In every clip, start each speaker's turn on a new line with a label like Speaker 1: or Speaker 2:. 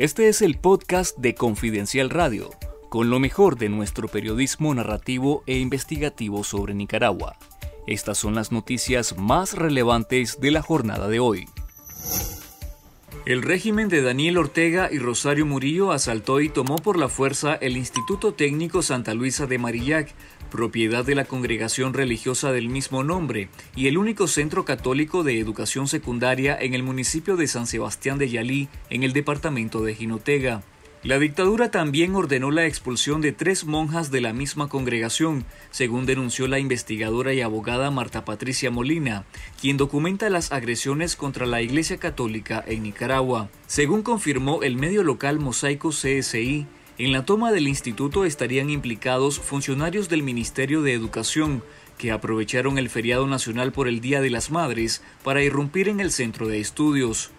Speaker 1: Este es el podcast de Confidencial Radio, con lo mejor de nuestro periodismo narrativo e investigativo sobre Nicaragua. Estas son las noticias más relevantes de la jornada de hoy. El régimen de Daniel Ortega y Rosario Murillo asaltó y tomó por la fuerza el Instituto Técnico Santa Luisa de Marillac, propiedad de la congregación religiosa del mismo nombre y el único centro católico de educación secundaria en el municipio de San Sebastián de Yalí, en el departamento de Jinotega. La dictadura también ordenó la expulsión de tres monjas de la misma congregación, según denunció la investigadora y abogada Marta Patricia Molina, quien documenta las agresiones contra la Iglesia Católica en Nicaragua. Según confirmó el medio local Mosaico CSI, en la toma del instituto estarían implicados funcionarios del Ministerio de Educación, que aprovecharon el feriado nacional por el Día de las Madres para irrumpir en el centro de estudios.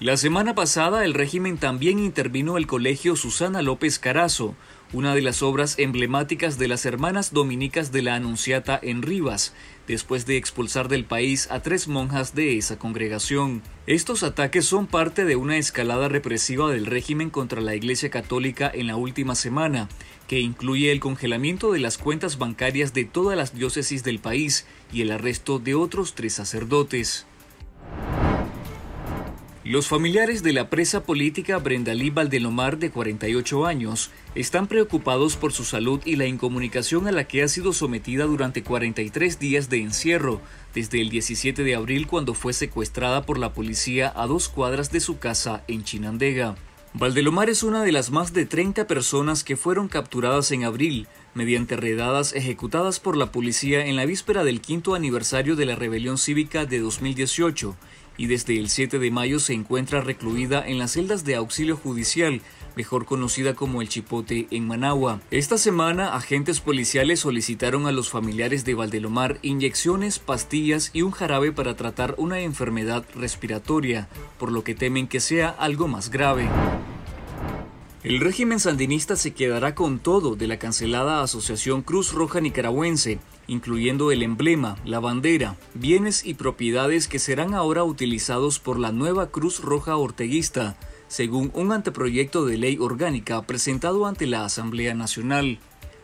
Speaker 1: La semana pasada el régimen también intervino el colegio Susana López Carazo, una de las obras emblemáticas de las hermanas dominicas de la Anunciata en Rivas, después de expulsar del país a tres monjas de esa congregación. Estos ataques son parte de una escalada represiva del régimen contra la Iglesia Católica en la última semana, que incluye el congelamiento de las cuentas bancarias de todas las diócesis del país y el arresto de otros tres sacerdotes. Los familiares de la presa política Brendalí Valdelomar, de 48 años, están preocupados por su salud y la incomunicación a la que ha sido sometida durante 43 días de encierro, desde el 17 de abril cuando fue secuestrada por la policía a dos cuadras de su casa en Chinandega. Valdelomar es una de las más de 30 personas que fueron capturadas en abril mediante redadas ejecutadas por la policía en la víspera del quinto aniversario de la rebelión cívica de 2018 y desde el 7 de mayo se encuentra recluida en las celdas de auxilio judicial, mejor conocida como el Chipote en Managua. Esta semana, agentes policiales solicitaron a los familiares de Valdelomar inyecciones, pastillas y un jarabe para tratar una enfermedad respiratoria, por lo que temen que sea algo más grave. El régimen sandinista se quedará con todo de la cancelada Asociación Cruz Roja Nicaragüense, incluyendo el emblema, la bandera, bienes y propiedades que serán ahora utilizados por la nueva Cruz Roja Orteguista, según un anteproyecto de ley orgánica presentado ante la Asamblea Nacional.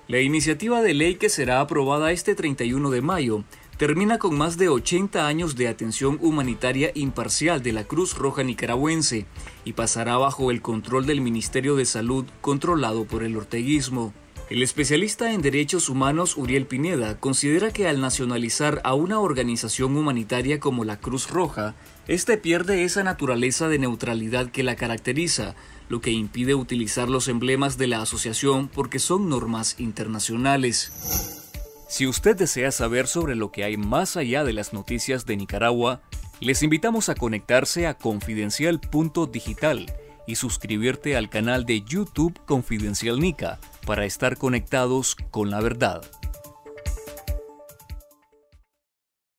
Speaker 1: La iniciativa de ley que será aprobada este 31 de mayo termina con más de 80 años de atención humanitaria imparcial de la Cruz Roja Nicaragüense y pasará bajo el control del Ministerio de Salud controlado por el orteguismo. El especialista en derechos humanos Uriel Pineda considera que al nacionalizar a una organización humanitaria como la Cruz Roja, éste pierde esa naturaleza de neutralidad que la caracteriza, lo que impide utilizar los emblemas de la asociación porque son normas internacionales. Si usted desea saber sobre lo que hay más allá de las noticias de Nicaragua, les invitamos a conectarse a confidencial.digital y suscribirte al canal de YouTube Confidencial Nica para estar conectados con la verdad.